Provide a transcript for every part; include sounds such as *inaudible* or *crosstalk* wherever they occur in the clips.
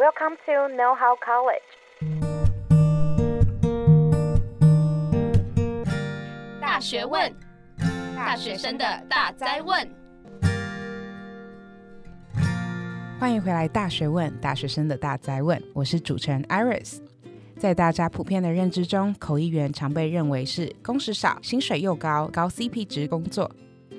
Welcome to Know How College。大学问，大学生的大哉问。欢迎回来，《大学问》大学生的大哉问。我是主持人 Iris。在大家普遍的认知中，口译员常被认为是工时少、薪水又高、高 CP 值工作。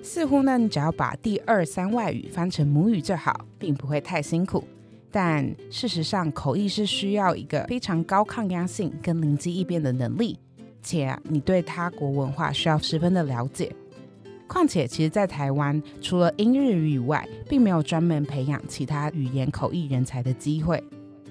似乎呢，你只要把第二三外语翻成母语就好，并不会太辛苦。但事实上，口译是需要一个非常高抗压性跟灵机一变的能力，且，你对他国文化需要十分的了解。况且，其实，在台湾，除了英日语以外，并没有专门培养其他语言口译人才的机会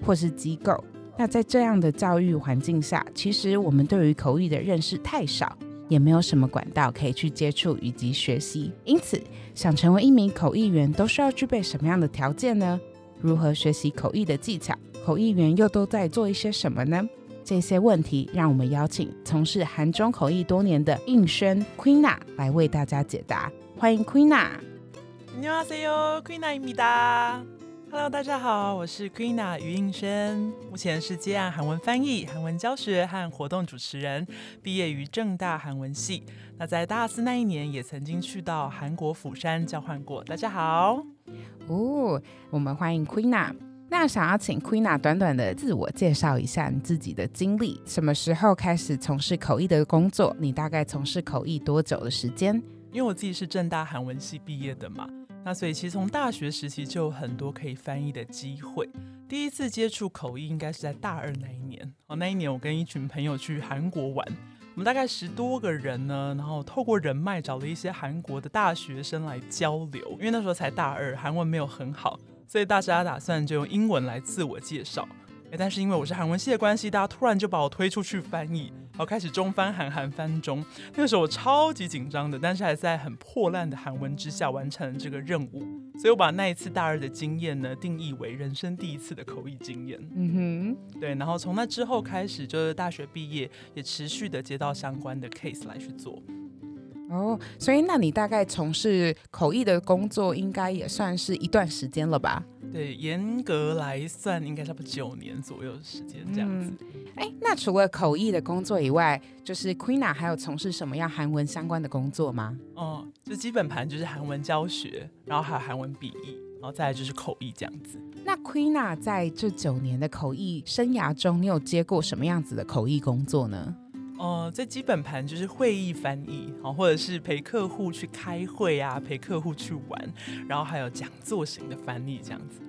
或是机构。那在这样的教育环境下，其实我们对于口译的认识太少，也没有什么管道可以去接触以及学习。因此，想成为一名口译员，都需要具备什么样的条件呢？如何学习口译的技巧，口译员又都在做一些什么呢？这些问题，让我们邀请从事韩中口译多年的应声 Queena 来为大家解答。欢迎 Queena。你好，塞哟，Queena 米达。Hello，大家好，我是 Queena 于应轩，目前是接案韩文翻译、韩文教学和活动主持人，毕业于正大韩文系。那在大四那一年，也曾经去到韩国釜山交换过。大家好。哦，我们欢迎 Queena。那想要请 Queena 短短的自我介绍一下你自己的经历，什么时候开始从事口译的工作？你大概从事口译多久的时间？因为我自己是正大韩文系毕业的嘛，那所以其实从大学时期就有很多可以翻译的机会。第一次接触口译应该是在大二那一年哦，那一年我跟一群朋友去韩国玩，我们大概十多个人呢，然后透过人脉找了一些韩国的大学生来交流，因为那时候才大二，韩文没有很好。所以大家打算就用英文来自我介绍，但是因为我是韩文系的关系，大家突然就把我推出去翻译，然后开始中翻韩，韩翻中。那个时候我超级紧张的，但是还在很破烂的韩文之下完成了这个任务。所以我把那一次大二的经验呢，定义为人生第一次的口译经验。嗯哼，对。然后从那之后开始，就是大学毕业也持续的接到相关的 case 来去做。哦，所以那你大概从事口译的工作，应该也算是一段时间了吧？对，严格来算，应该差不多九年左右的时间这样子。哎、嗯，那除了口译的工作以外，就是 Queena 还有从事什么样韩文相关的工作吗？哦，就基本盘就是韩文教学，然后还有韩文笔译，然后再来就是口译这样子。那 Queena 在这九年的口译生涯中，你有接过什么样子的口译工作呢？呃，最基本盘就是会议翻译，啊，或者是陪客户去开会啊，陪客户去玩，然后还有讲座型的翻译这样子。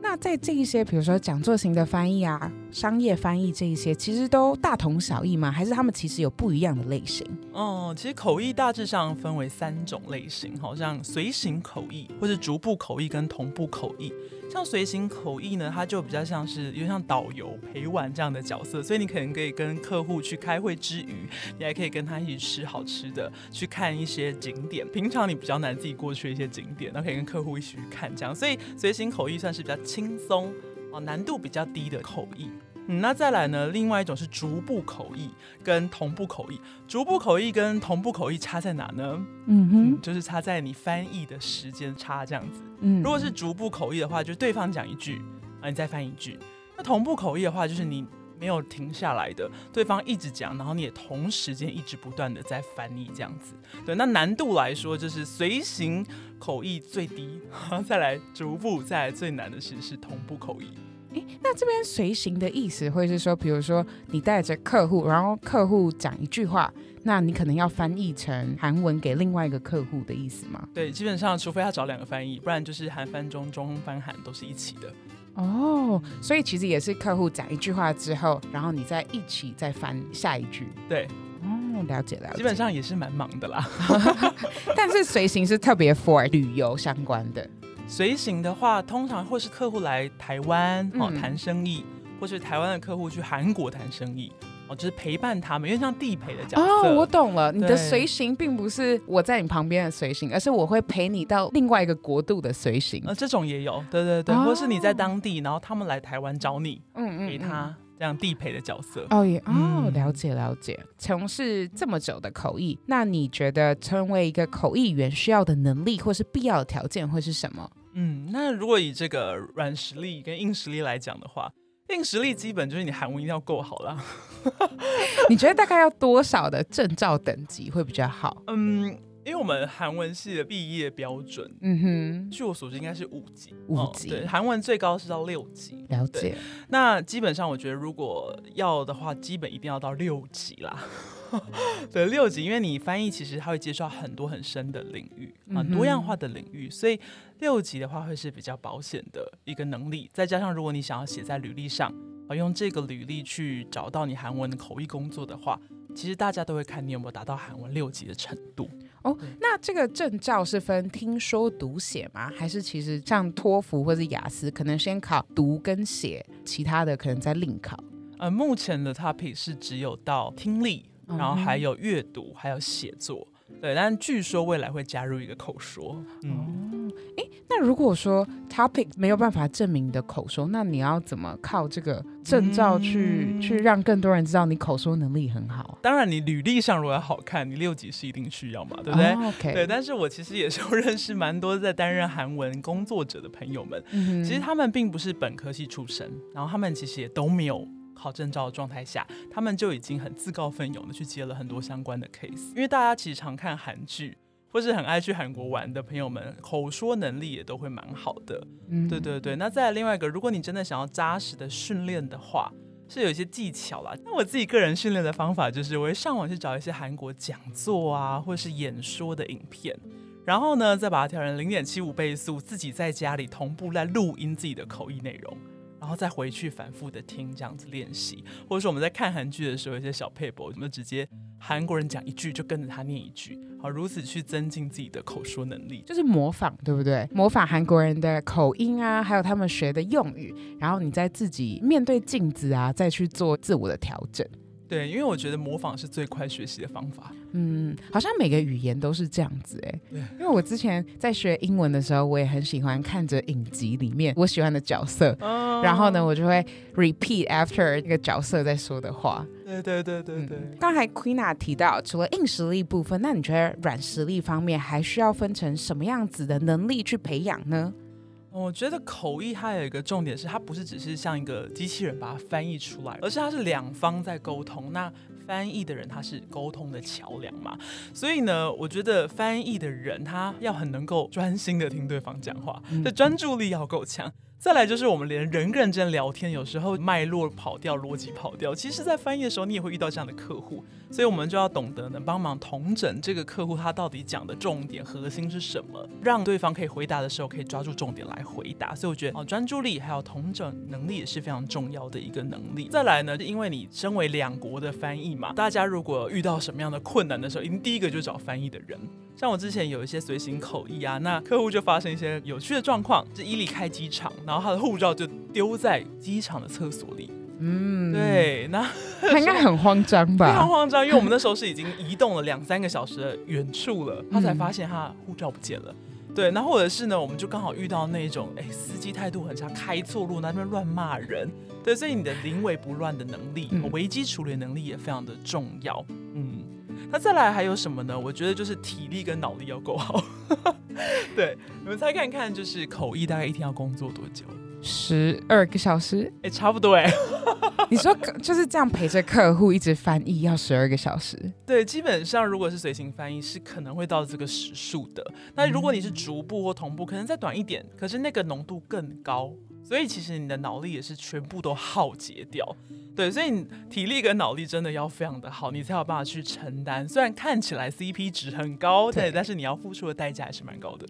那在这一些，比如说讲座型的翻译啊，商业翻译这一些，其实都大同小异吗？还是他们其实有不一样的类型？哦，其实口译大致上分为三种类型，好像随行口译，或是逐步口译跟同步口译。像随行口译呢，它就比较像是有像导游陪玩这样的角色，所以你可能可以跟客户去开会之余，你还可以跟他一起吃好吃的，去看一些景点。平常你比较难自己过去一些景点，那可以跟客户一起去看这样。所以随行口译算是比较轻松哦，难度比较低的口译。嗯，那再来呢？另外一种是逐步口译跟同步口译。逐步口译跟同步口译差在哪呢？嗯哼嗯，就是差在你翻译的时间差这样子。嗯，如果是逐步口译的话，就是对方讲一句啊，你再翻一句。那同步口译的话，就是你没有停下来的，对方一直讲，然后你也同时间一直不断的在翻译这样子。对，那难度来说，就是随行口译最低，*laughs* 再来逐步，再来最难的是是同步口译。诶，那这边随行的意思会是说，比如说你带着客户，然后客户讲一句话，那你可能要翻译成韩文给另外一个客户的意思吗？对，基本上除非要找两个翻译，不然就是韩翻中，中翻韩都是一起的。哦，所以其实也是客户讲一句话之后，然后你再一起再翻下一句。对，哦，了解了解。基本上也是蛮忙的啦，*laughs* 但是随行是特别 for 旅游相关的。随行的话，通常会是客户来台湾哦谈生意，或是台湾的客户去韩国谈生意哦，就是陪伴他们，因为像地陪的角色。哦，我懂了，你的随行并不是我在你旁边的随行，而是我会陪你到另外一个国度的随行。呃，这种也有，对对对，哦、或是你在当地，然后他们来台湾找你，嗯嗯，给他这样地陪的角色。哦也哦，了解了解。从事这么久的口译，那你觉得成为一个口译员需要的能力或是必要的条件会是什么？嗯，那如果以这个软实力跟硬实力来讲的话，硬实力基本就是你韩文一定要够好啦。*laughs* 你觉得大概要多少的证照等级会比较好？嗯。因为我们韩文系的毕业标准，嗯哼，据我所知应该是五级，五级，哦，对，韩文最高是到六级。了解。那基本上我觉得，如果要的话，基本一定要到六级啦。*laughs* 对，六级，因为你翻译其实它会接触到很多很深的领域啊，多样化的领域，所以六级的话会是比较保险的一个能力。再加上如果你想要写在履历上，啊，用这个履历去找到你韩文的口译工作的话，其实大家都会看你有没有达到韩文六级的程度。哦，那这个证照是分听说读写吗？还是其实像托福或者雅思，可能先考读跟写，其他的可能再另考？呃，目前的 topic 是只有到听力，然后还有阅读，还有写作。对，但据说未来会加入一个口说。嗯，哎、哦，那如果说 topic 没有办法证明你的口说，那你要怎么靠这个证照去、嗯、去让更多人知道你口说能力很好？当然，你履历上如果要好看，你六级是一定需要嘛，对不对、哦、？OK。对，但是我其实也是 *laughs* 认识蛮多在担任韩文工作者的朋友们，嗯、其实他们并不是本科系出身，然后他们其实也都没有。考证照的状态下，他们就已经很自告奋勇的去接了很多相关的 case。因为大家其实常看韩剧，或是很爱去韩国玩的朋友们，口说能力也都会蛮好的。嗯，对对对。那再来另外一个，如果你真的想要扎实的训练的话，是有一些技巧啦。那我自己个人训练的方法就是，我会上网去找一些韩国讲座啊，或是演说的影片，然后呢，再把它调成零点七五倍速，自己在家里同步来录音自己的口译内容。然后再回去反复的听，这样子练习，或者说我们在看韩剧的时候，一些小配博，我们直接韩国人讲一句就跟着他念一句，好，如此去增进自己的口说能力，就是模仿，对不对？模仿韩国人的口音啊，还有他们学的用语，然后你再自己面对镜子啊，再去做自我的调整。对，因为我觉得模仿是最快学习的方法。嗯，好像每个语言都是这样子哎。对，因为我之前在学英文的时候，我也很喜欢看着影集里面我喜欢的角色，哦、然后呢，我就会 repeat after 那个角色在说的话。对对对对对。嗯、刚才 Queena 提到，除了硬实力部分，那你觉得软实力方面还需要分成什么样子的能力去培养呢？我觉得口译它有一个重点是，它不是只是像一个机器人把它翻译出来，而是它是两方在沟通。那翻译的人他是沟通的桥梁嘛，所以呢，我觉得翻译的人他要很能够专心的听对方讲话，这专注力要够强。再来就是我们连人跟人之间聊天，有时候脉络跑掉，逻辑跑掉。其实，在翻译的时候，你也会遇到这样的客户，所以我们就要懂得能，帮忙同整这个客户他到底讲的重点核心是什么，让对方可以回答的时候可以抓住重点来回答。所以我觉得哦，专注力还有同整能力也是非常重要的一个能力。再来呢，因为你身为两国的翻译嘛，大家如果遇到什么样的困难的时候，一定第一个就找翻译的人。像我之前有一些随行口译啊，那客户就发生一些有趣的状况，就一离开机场，然后他的护照就丢在机场的厕所里。嗯，对，那 *laughs* 他应该很慌张吧？*laughs* 非常慌张，因为我们那时候是已经移动了两三个小时的远处了，他才发现他护照不见了。对，那或者是呢，我们就刚好遇到那种，哎，司机态度很差，开错路，那边乱骂人。对，所以你的临危不乱的能力，危机处理能力也非常的重要。嗯。那再来还有什么呢？我觉得就是体力跟脑力要够好。*laughs* 对，你们猜看看，就是口译大概一天要工作多久？十二个小时？哎、欸，差不多哎。你说就是这样陪着客户一直翻译要十二个小时？对，基本上如果是随行翻译是可能会到这个时数的。那如果你是逐步或同步，可能再短一点，可是那个浓度更高。所以其实你的脑力也是全部都耗竭掉，对，所以你体力跟脑力真的要非常的好，你才有办法去承担。虽然看起来 CP 值很高，对，但是你要付出的代价还是蛮高的。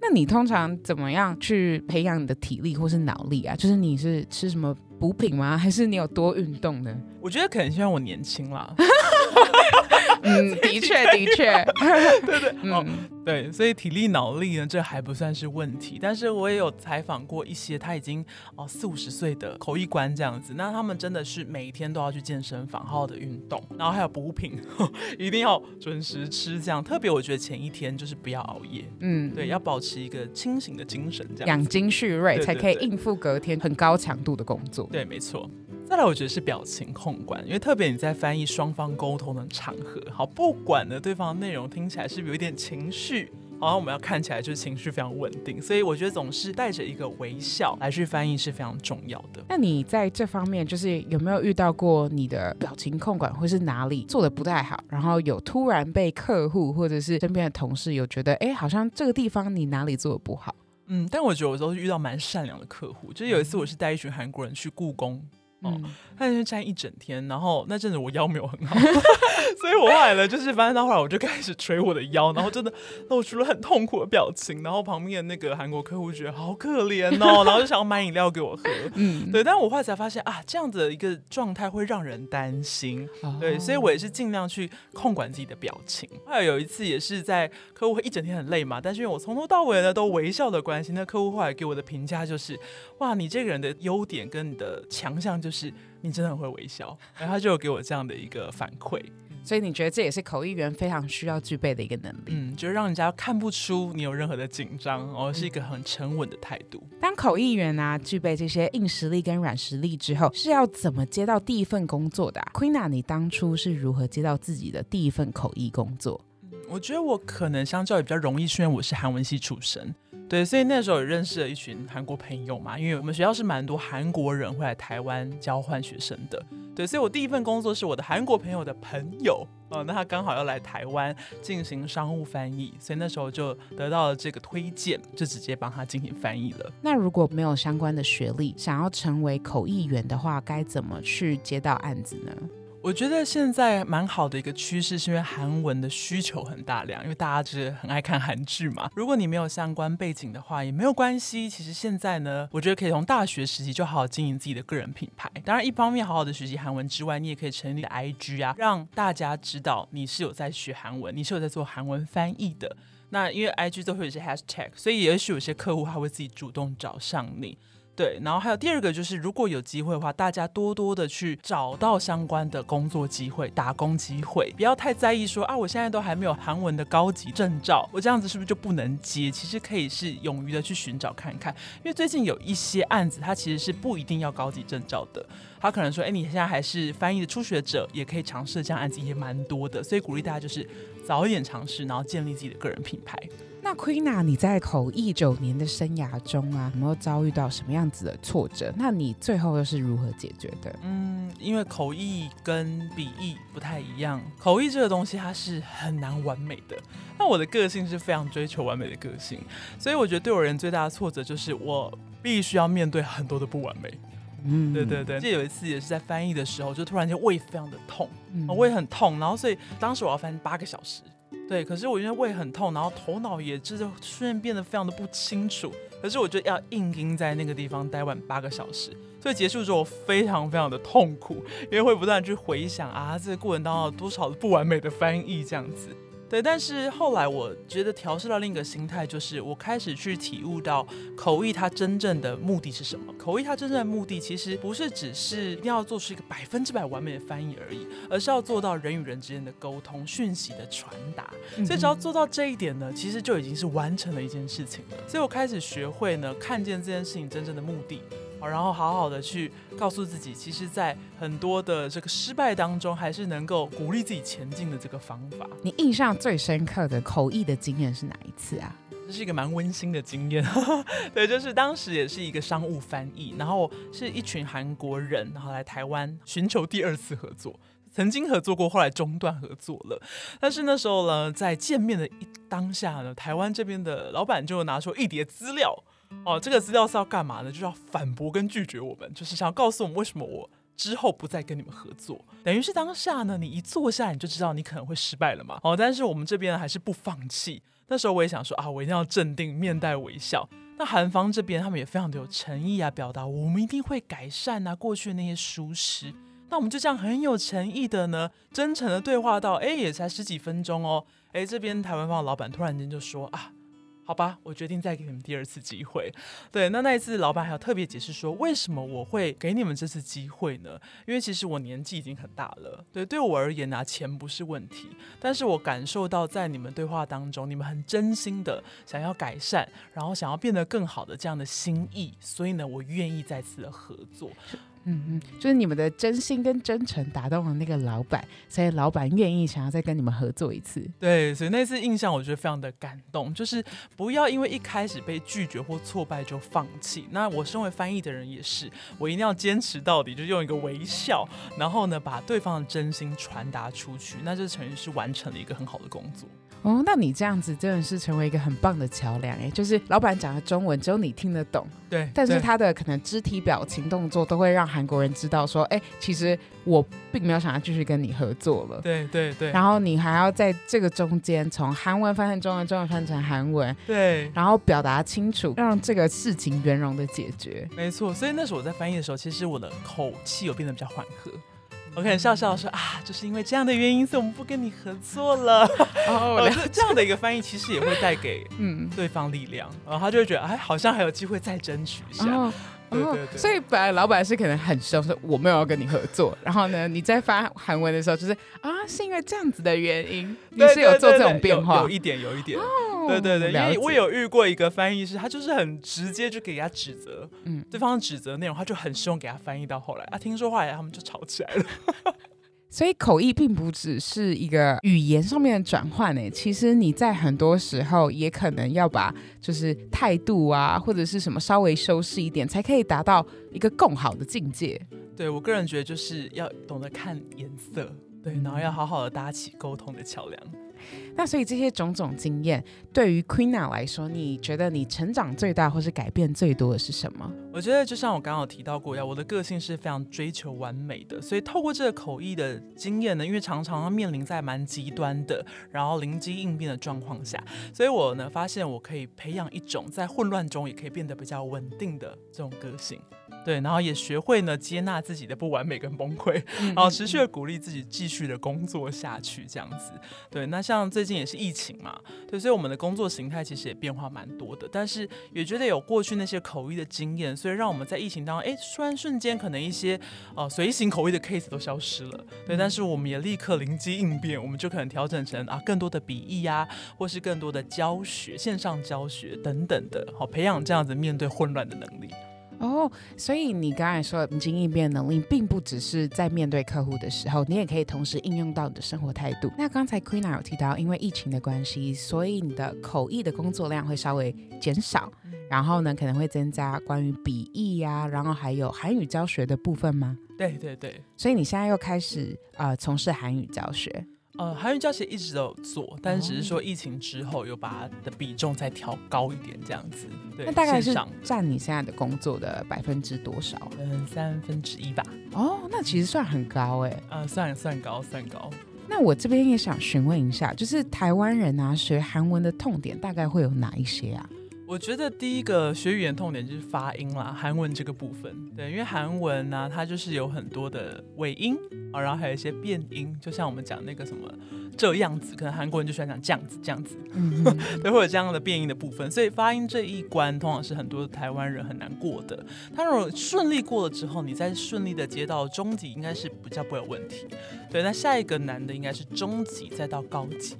那你通常怎么样去培养你的体力或是脑力啊？就是你是吃什么补品吗？还是你有多运动呢？我觉得可能是因为我年轻啦。*laughs* 嗯，*laughs* 的确，的确，*laughs* 对对，嗯、哦，对，所以体力脑力呢，这还不算是问题。但是我也有采访过一些他已经哦四五十岁的口译官这样子，那他们真的是每一天都要去健身房好好的运动，然后还有补品，*laughs* 一定要准时吃。这样特别，我觉得前一天就是不要熬夜，嗯，对，要保持一个清醒的精神，这样养精蓄锐，才可以应付隔天很高强度的工作。对，没错。再来，我觉得是表情控管，因为特别你在翻译双方沟通的场合，好，不管呢对方的内容听起来是不是有一点情绪，好像我们要看起来就是情绪非常稳定，所以我觉得总是带着一个微笑来去翻译是非常重要的。那你在这方面就是有没有遇到过你的表情控管或是哪里做的不太好，然后有突然被客户或者是身边的同事有觉得，哎，好像这个地方你哪里做的不好？嗯，但我觉得我都是遇到蛮善良的客户，就是有一次我是带一群韩国人去故宫。哦，他那边站一整天，然后那阵子我腰没有很好，*laughs* 所以我后来呢，就是反正到后来我就开始捶我的腰，然后真的露出了很痛苦的表情，然后旁边的那个韩国客户觉得好可怜哦，然后就想要买饮料给我喝，*laughs* 嗯，对，但我后来才发现啊，这样子的一个状态会让人担心，对，所以我也是尽量去控管自己的表情。还有有一次也是在客户会一整天很累嘛，但是因为我从头到尾呢都微笑的关系，那客户后来给我的评价就是，哇，你这个人的优点跟你的强项就是。是你真的很会微笑，然后他就有给我这样的一个反馈，所以你觉得这也是口译员非常需要具备的一个能力，嗯，就是让人家看不出你有任何的紧张，而是一个很沉稳的态度。当口译员啊，具备这些硬实力跟软实力之后，是要怎么接到第一份工作的啊？Queena，你当初是如何接到自己的第一份口译工作？我觉得我可能相较也比较容易，是因为我是韩文系出身。对，所以那时候也认识了一群韩国朋友嘛，因为我们学校是蛮多韩国人会来台湾交换学生的。对，所以我第一份工作是我的韩国朋友的朋友，哦，那他刚好要来台湾进行商务翻译，所以那时候就得到了这个推荐，就直接帮他进行翻译了。那如果没有相关的学历，想要成为口译员的话，该怎么去接到案子呢？我觉得现在蛮好的一个趋势，是因为韩文的需求很大量，因为大家就是很爱看韩剧嘛。如果你没有相关背景的话，也没有关系。其实现在呢，我觉得可以从大学时期就好好经营自己的个人品牌。当然，一方面好好的学习韩文之外，你也可以成立 IG 啊，让大家知道你是有在学韩文，你是有在做韩文翻译的。那因为 IG 都会有一些 hashtag，所以也许有些客户还会自己主动找上你。对，然后还有第二个就是，如果有机会的话，大家多多的去找到相关的工作机会、打工机会，不要太在意说啊，我现在都还没有韩文的高级证照，我这样子是不是就不能接？其实可以是勇于的去寻找看看，因为最近有一些案子，它其实是不一定要高级证照的，他可能说，哎，你现在还是翻译的初学者，也可以尝试这样案子，也蛮多的，所以鼓励大家就是早一点尝试，然后建立自己的个人品牌。那 Queena，你在口译九年的生涯中啊，有没有遭遇到什么样子的挫折？那你最后又是如何解决的？嗯，因为口译跟笔译不太一样，口译这个东西它是很难完美的。那我的个性是非常追求完美的个性，所以我觉得对我人最大的挫折就是我必须要面对很多的不完美。嗯，对对对。记得有一次也是在翻译的时候，就突然间胃非常的痛，嗯，胃很痛，然后所以当时我要翻八个小时。对，可是我因为胃很痛，然后头脑也就是瞬间变得非常的不清楚。可是我就要硬硬在那个地方待完八个小时，所以结束之后非常非常的痛苦，因为会不断去回想啊，这个过程当中有多少不完美的翻译这样子。对，但是后来我觉得调试到另一个心态，就是我开始去体悟到口译它真正的目的是什么。口译它真正的目的，其实不是只是一定要做出一个百分之百完美的翻译而已，而是要做到人与人之间的沟通、讯息的传达。所以只要做到这一点呢，其实就已经是完成了一件事情了。所以我开始学会呢，看见这件事情真正的目的。然后好好的去告诉自己，其实，在很多的这个失败当中，还是能够鼓励自己前进的这个方法。你印象最深刻的口译的经验是哪一次啊？这是一个蛮温馨的经验，*laughs* 对，就是当时也是一个商务翻译，然后是一群韩国人，然后来台湾寻求第二次合作，曾经合作过，后来中断合作了。但是那时候呢，在见面的一当下呢，台湾这边的老板就拿出一叠资料。哦，这个资料是要干嘛呢？就是要反驳跟拒绝我们，就是想要告诉我们为什么我之后不再跟你们合作。等于是当下呢，你一坐下你就知道你可能会失败了嘛。哦，但是我们这边还是不放弃。那时候我也想说啊，我一定要镇定，面带微笑。那韩方这边他们也非常的有诚意啊，表达我们一定会改善啊，过去的那些疏失。那我们就这样很有诚意的呢，真诚的对话到，哎，也才十几分钟哦。哎，这边台湾方的老板突然间就说啊。好吧，我决定再给你们第二次机会。*laughs* 对，那那一次老板还有特别解释说，为什么我会给你们这次机会呢？因为其实我年纪已经很大了。对，对我而言拿钱不是问题，但是我感受到在你们对话当中，你们很真心的想要改善，然后想要变得更好的这样的心意，所以呢，我愿意再次的合作。嗯嗯，就是你们的真心跟真诚打动了那个老板，所以老板愿意想要再跟你们合作一次。对，所以那次印象我觉得非常的感动，就是不要因为一开始被拒绝或挫败就放弃。那我身为翻译的人也是，我一定要坚持到底，就用一个微笑，然后呢把对方的真心传达出去，那就等于是完成了一个很好的工作。哦，那你这样子真的是成为一个很棒的桥梁哎，就是老板讲的中文只有你听得懂，对，但是他的可能肢体表情动作都会让韩国人知道说，哎，其实我并没有想要继续跟你合作了，对对对，然后你还要在这个中间从韩文翻成中文，中文翻成韩文，对，然后表达清楚，让这个事情圆融的解决，没错，所以那时候我在翻译的时候，其实我的口气有变得比较缓和。我可能笑笑说啊，就是因为这样的原因，所以我们不跟你合作了。*laughs* 哦，这样的一个翻译其实也会带给 *laughs* 嗯对方力量，然后他就会觉得哎，好像还有机会再争取一下。哦对对对，所以本来老板是可能很凶，说我没有要跟你合作。然后呢，你在发韩文的时候，就是啊，是因为这样子的原因，你是有做这种变化，有一点，有一点。哦，对对对，因为我有遇过一个翻译师，他就是很直接就给人家指责，嗯，对方指责内容，他就很凶给他翻译到后来啊，听说后来他们就吵起来了。*laughs* 所以口译并不只是一个语言上面的转换诶，其实你在很多时候也可能要把就是态度啊或者是什么稍微修饰一点，才可以达到一个更好的境界。对，我个人觉得就是要懂得看颜色，对，然后要好好的搭起沟通的桥梁。那所以这些种种经验，对于 Queena 来说，你觉得你成长最大或是改变最多的是什么？我觉得就像我刚刚有提到过一样，我的个性是非常追求完美的，所以透过这个口译的经验呢，因为常常要面临在蛮极端的，然后灵机应变的状况下，所以我呢发现我可以培养一种在混乱中也可以变得比较稳定的这种个性。对，然后也学会呢接纳自己的不完美跟崩溃，然后持续的鼓励自己继续的工作下去，这样子。对，那像最近也是疫情嘛，对，所以我们的工作形态其实也变化蛮多的，但是也觉得有过去那些口译的经验，所以让我们在疫情当中，哎，虽然瞬间可能一些呃随行口译的 case 都消失了，对，但是我们也立刻灵机应变，我们就可能调整成啊更多的笔译呀，或是更多的教学、线上教学等等的，好培养这样子面对混乱的能力。哦，所以你刚才说的应变能力，并不只是在面对客户的时候，你也可以同时应用到你的生活态度。那刚才 Queena 有提到，因为疫情的关系，所以你的口译的工作量会稍微减少，然后呢，可能会增加关于笔译呀，然后还有韩语教学的部分吗？对对对，所以你现在又开始呃从事韩语教学。呃，韩语教学一直都有做，但是只是说疫情之后又把它的比重再调高一点，这样子。对，那大概是占你现在的工作的百分之多少？嗯，三分之一吧。哦，那其实算很高哎。呃，算算高，算高。那我这边也想询问一下，就是台湾人啊，学韩文的痛点大概会有哪一些啊？我觉得第一个学语言痛点就是发音啦，韩文这个部分，对，因为韩文呢、啊，它就是有很多的尾音啊，然后还有一些变音，就像我们讲那个什么这样子，可能韩国人就喜欢讲这样子这样子，嗯，*laughs* 对，会有这样的变音的部分，所以发音这一关通常是很多台湾人很难过的。他如果顺利过了之后，你再顺利的接到中级，应该是比较不会有问题。对，那下一个难的应该是中级，再到高级。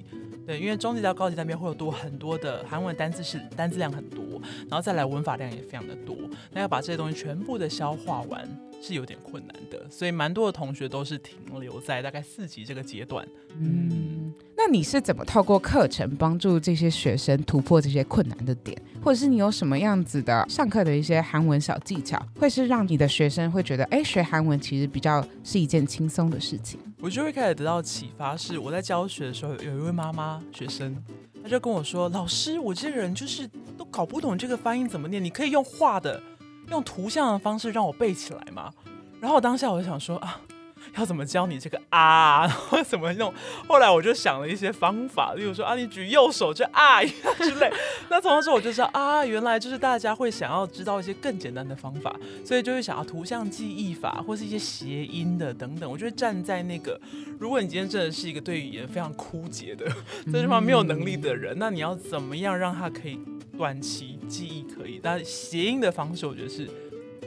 对，因为中级到高级那边会有多很多的韩文单字，是单字量很多，然后再来文法量也非常的多，那要把这些东西全部的消化完是有点困难的，所以蛮多的同学都是停留在大概四级这个阶段。嗯，那你是怎么透过课程帮助这些学生突破这些困难的点，或者是你有什么样子的上课的一些韩文小技巧，会是让你的学生会觉得，哎，学韩文其实比较是一件轻松的事情？我就会开始得到启发，是我在教学的时候，有一位妈妈学生，她就跟我说：“老师，我这个人就是都搞不懂这个发音怎么念，你可以用画的、用图像的方式让我背起来吗？”然后当下我就想说啊。要怎么教你这个啊？*laughs* 然后怎么弄？后来我就想了一些方法，例如说啊，你举右手就啊之类。*laughs* 那从那时候我就知道啊，原来就是大家会想要知道一些更简单的方法，所以就会想要图像记忆法或是一些谐音的等等。我就会站在那个，如果你今天真的是一个对语言非常枯竭的 *laughs* 这句话没有能力的人，那你要怎么样让他可以短期记忆可以？但谐音的方式，我觉得是。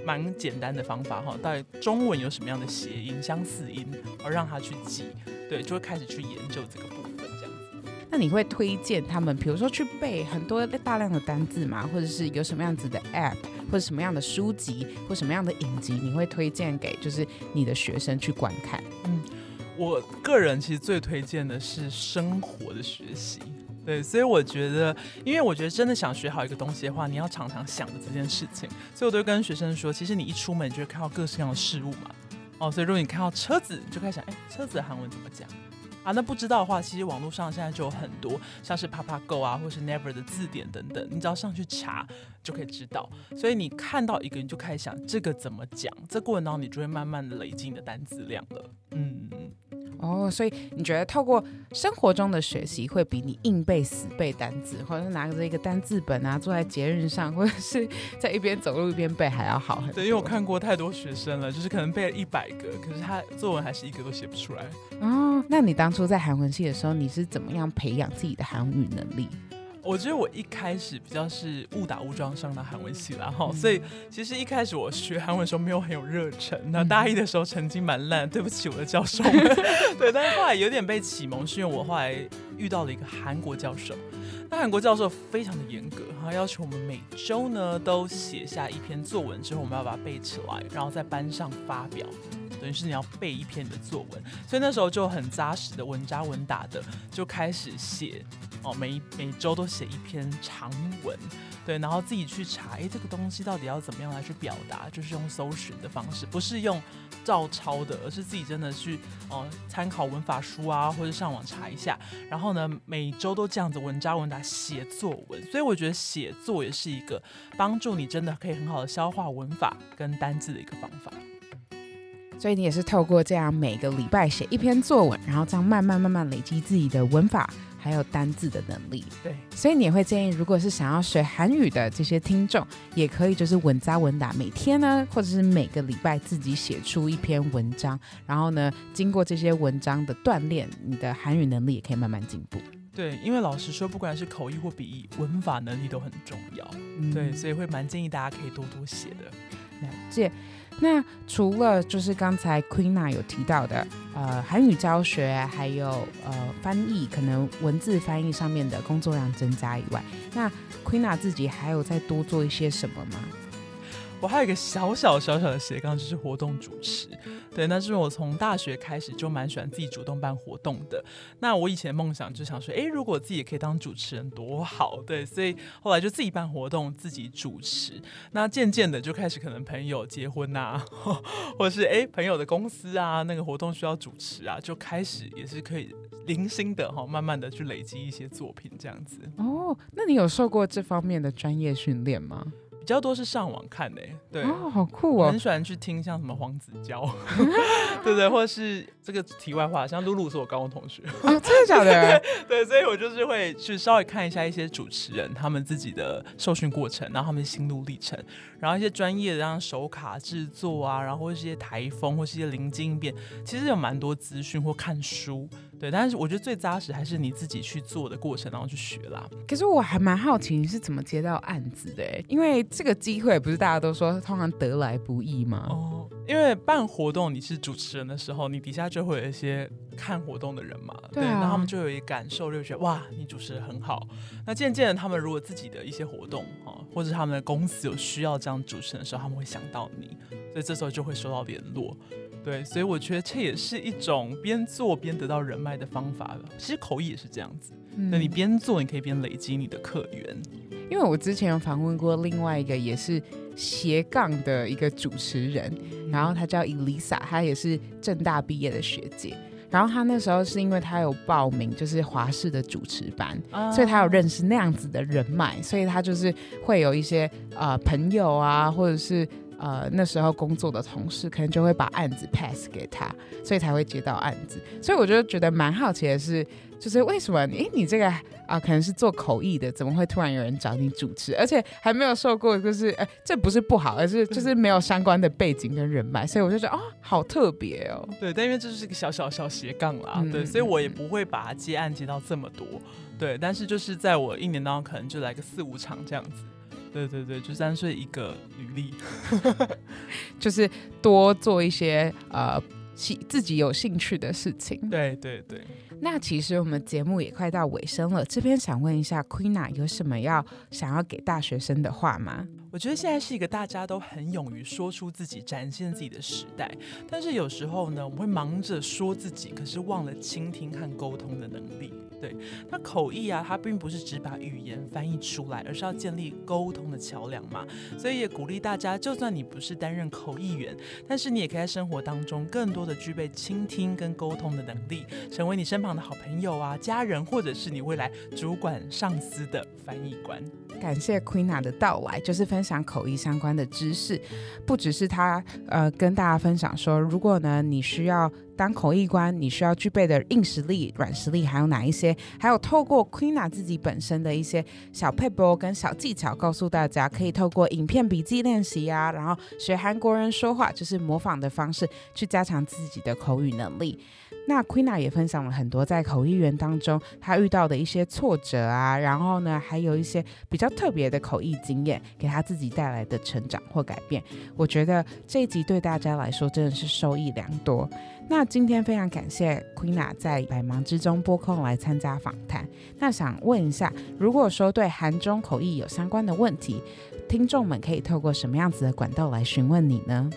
蛮简单的方法哈，到底中文有什么样的谐音、相似音，而让他去记，对，就会开始去研究这个部分，这样子。那你会推荐他们，比如说去背很多大量的单字嘛？或者是有什么样子的 App，或者什么样的书籍，或什么样的影集，你会推荐给就是你的学生去观看？嗯，我个人其实最推荐的是生活的学习。对，所以我觉得，因为我觉得真的想学好一个东西的话，你要常常想着这件事情。所以我都跟学生说，其实你一出门就会看到各式各样的事物嘛。哦，所以如果你看到车子，你就开始想，哎，车子的韩文怎么讲啊？那不知道的话，其实网络上现在就有很多，像是 PapaGo 啊，或是 Never 的字典等等，你只要上去查就可以知道。所以你看到一个，你就开始想这个怎么讲，这过程当中你就会慢慢的累积你的单字量了。嗯。哦，所以你觉得透过生活中的学习，会比你硬背死背单字，或者是拿着一个单字本啊，坐在节日上，或者是在一边走路一边背还要好很多？对，因为我看过太多学生了，就是可能背了一百个，可是他作文还是一个都写不出来。哦，那你当初在韩文系的时候，你是怎么样培养自己的韩语能力？我觉得我一开始比较是误打误撞上到韩文系啦，哈，所以其实一开始我学韩文的时候没有很有热忱，那大一的时候成绩蛮烂，对不起我的教授们，*laughs* 对，但是后来有点被启蒙，是因为我后来遇到了一个韩国教授，那韩国教授非常的严格，他，要求我们每周呢都写下一篇作文之后，我们要把它背起来，然后在班上发表。等于是你要背一篇你的作文，所以那时候就很扎实的稳扎稳打的就开始写哦，每每周都写一篇长文，对，然后自己去查，哎，这个东西到底要怎么样来去表达，就是用搜寻的方式，不是用照抄的，而是自己真的去哦参考文法书啊，或者上网查一下，然后呢每周都这样子稳扎稳打写作文，所以我觉得写作也是一个帮助你真的可以很好的消化文法跟单字的一个方法。所以你也是透过这样每个礼拜写一篇作文，然后这样慢慢慢慢累积自己的文法还有单字的能力。对，所以你也会建议，如果是想要学韩语的这些听众，也可以就是稳扎稳打，每天呢，或者是每个礼拜自己写出一篇文章，然后呢，经过这些文章的锻炼，你的韩语能力也可以慢慢进步。对，因为老实说，不管是口译或笔译，文法能力都很重要。嗯、对，所以会蛮建议大家可以多多写的。了解。那除了就是刚才 Queena 有提到的，呃，韩语教学还有呃翻译，可能文字翻译上面的工作量增加以外，那 Queena 自己还有再多做一些什么吗？我还有一个小小小小的斜杠，就是活动主持。对，那是我从大学开始就蛮喜欢自己主动办活动的。那我以前梦想就想说，哎，如果自己也可以当主持人多好。对，所以后来就自己办活动，自己主持。那渐渐的就开始可能朋友结婚啊，*laughs* 或者是哎朋友的公司啊，那个活动需要主持啊，就开始也是可以零星的哈，慢慢的去累积一些作品这样子。哦，那你有受过这方面的专业训练吗？比较多是上网看的，对，哦，好酷哦，很喜欢去听像什么黄子佼，*laughs* 对不对？或者是这个题外话，像露露是我高中同学，*laughs* 啊，真的假的？对，所以我就是会去稍微看一下一些主持人他们自己的受训过程，然后他们的心路历程，然后一些专业的像手卡制作啊，然后或是一些台风或是一些临机应变，其实有蛮多资讯或看书。对，但是我觉得最扎实还是你自己去做的过程，然后去学啦。可是我还蛮好奇你是怎么接到案子的，因为这个机会不是大家都说通常得来不易吗？哦，因为办活动你是主持人的时候，你底下就会有一些看活动的人嘛，对，那、啊、他们就有一个感受，就觉得哇，你主持得很好。那渐渐的，他们如果自己的一些活动啊，或者他们的公司有需要这样主持人的时候，他们会想到你，所以这时候就会收到联络。对，所以我觉得这也是一种边做边得到人脉的方法了。其实口译也是这样子，那、嗯、你边做，你可以边累积你的客源。因为我之前有访问过另外一个也是斜杠的一个主持人，然后他叫 Elisa，他也是正大毕业的学姐。然后他那时候是因为他有报名就是华视的主持班，啊、所以他有认识那样子的人脉，所以他就是会有一些呃朋友啊，或者是。呃，那时候工作的同事可能就会把案子 pass 给他，所以才会接到案子。所以我就觉得蛮好奇的是，就是为什么？诶，你这个啊、呃，可能是做口译的，怎么会突然有人找你主持？而且还没有受过，就是诶，这不是不好，而是就是没有相关的背景跟人脉，所以我就觉得哦，好特别哦。对，但因为这就是一个小小小斜杠啦，嗯、对，所以我也不会把它接案接到这么多。对，但是就是在我一年当中，可能就来个四五场这样子。对对对，就三岁一个履历，*laughs* 就是多做一些呃，自己有兴趣的事情。对对对。那其实我们节目也快到尾声了，这边想问一下 Queena 有什么要想要给大学生的话吗？我觉得现在是一个大家都很勇于说出自己、展现自己的时代，但是有时候呢，我们会忙着说自己，可是忘了倾听和沟通的能力。对，那口译啊，它并不是只把语言翻译出来，而是要建立沟通的桥梁嘛。所以也鼓励大家，就算你不是担任口译员，但是你也可以在生活当中更多的具备倾听跟沟通的能力，成为你身旁的好朋友啊、家人，或者是你未来主管上司的翻译官。感谢 Queena 的到来，就是分享口译相关的知识，不只是他呃跟大家分享说，如果呢你需要。当口译官，你需要具备的硬实力、软实力还有哪一些？还有透过 Queena 自己本身的一些小配播跟小技巧，告诉大家可以透过影片笔记练习呀，然后学韩国人说话，就是模仿的方式去加强自己的口语能力。那 Queena 也分享了很多在口译员当中他遇到的一些挫折啊，然后呢，还有一些比较特别的口译经验，给他自己带来的成长或改变。我觉得这一集对大家来说真的是受益良多。那今天非常感谢 Queena 在百忙之中拨空来参加访谈。那想问一下，如果说对韩中口译有相关的问题，听众们可以透过什么样子的管道来询问你呢？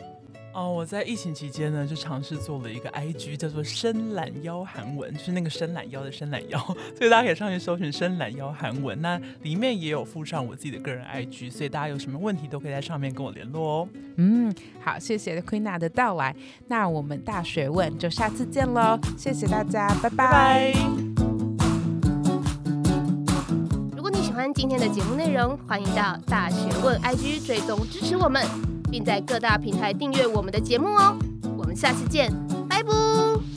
哦，我在疫情期间呢，就尝试做了一个 IG，叫做“伸懒腰韩文”，就是那个伸懒腰的伸懒腰，*laughs* 所以大家可以上去搜寻“伸懒腰韩文”。那里面也有附上我自己的个人 IG，所以大家有什么问题都可以在上面跟我联络哦。嗯，好，谢谢 Queena 的到来，那我们大学问就下次见喽，谢谢大家，拜拜。拜拜。如果你喜欢今天的节目内容，欢迎到大学问 IG 追踪支持我们。并在各大平台订阅我们的节目哦，我们下次见，拜拜。